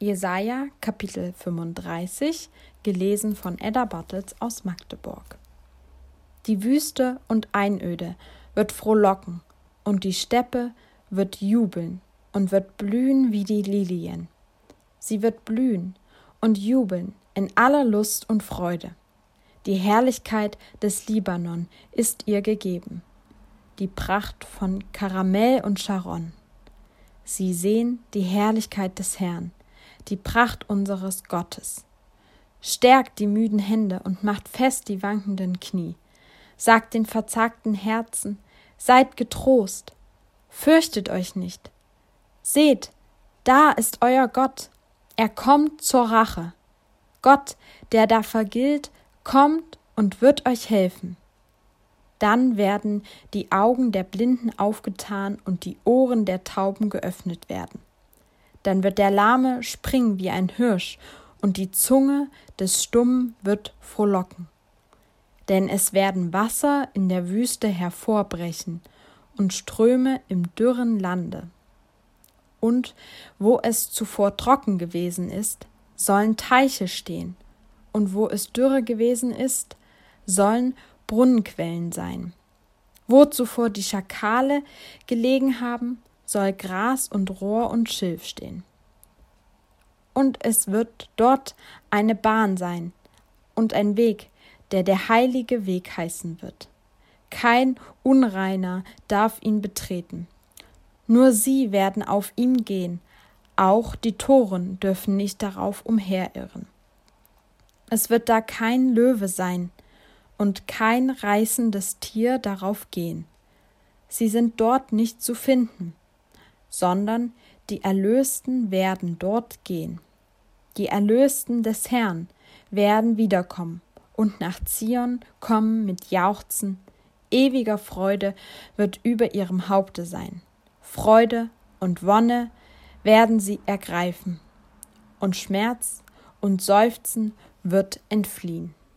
Jesaja Kapitel 35, gelesen von Edda Bartels aus Magdeburg. Die Wüste und Einöde wird frohlocken, und die Steppe wird jubeln und wird blühen wie die Lilien. Sie wird blühen und jubeln in aller Lust und Freude. Die Herrlichkeit des Libanon ist ihr gegeben, die Pracht von Karamell und Sharon. Sie sehen die Herrlichkeit des Herrn die Pracht unseres Gottes. Stärkt die müden Hände und macht fest die wankenden Knie. Sagt den verzagten Herzen, seid getrost, fürchtet euch nicht. Seht, da ist euer Gott, er kommt zur Rache. Gott, der da vergilt, kommt und wird euch helfen. Dann werden die Augen der Blinden aufgetan und die Ohren der Tauben geöffnet werden dann wird der Lahme springen wie ein Hirsch, und die Zunge des Stummen wird frohlocken. Denn es werden Wasser in der Wüste hervorbrechen und Ströme im dürren Lande. Und wo es zuvor trocken gewesen ist, sollen Teiche stehen, und wo es dürre gewesen ist, sollen Brunnenquellen sein. Wo zuvor die Schakale gelegen haben, soll Gras und Rohr und Schilf stehen. Und es wird dort eine Bahn sein und ein Weg, der der heilige Weg heißen wird. Kein Unreiner darf ihn betreten. Nur sie werden auf ihm gehen, auch die Toren dürfen nicht darauf umherirren. Es wird da kein Löwe sein und kein reißendes Tier darauf gehen. Sie sind dort nicht zu finden sondern die Erlösten werden dort gehen. Die Erlösten des Herrn werden wiederkommen und nach Zion kommen mit Jauchzen, ewiger Freude wird über ihrem Haupte sein. Freude und Wonne werden sie ergreifen, und Schmerz und Seufzen wird entfliehen.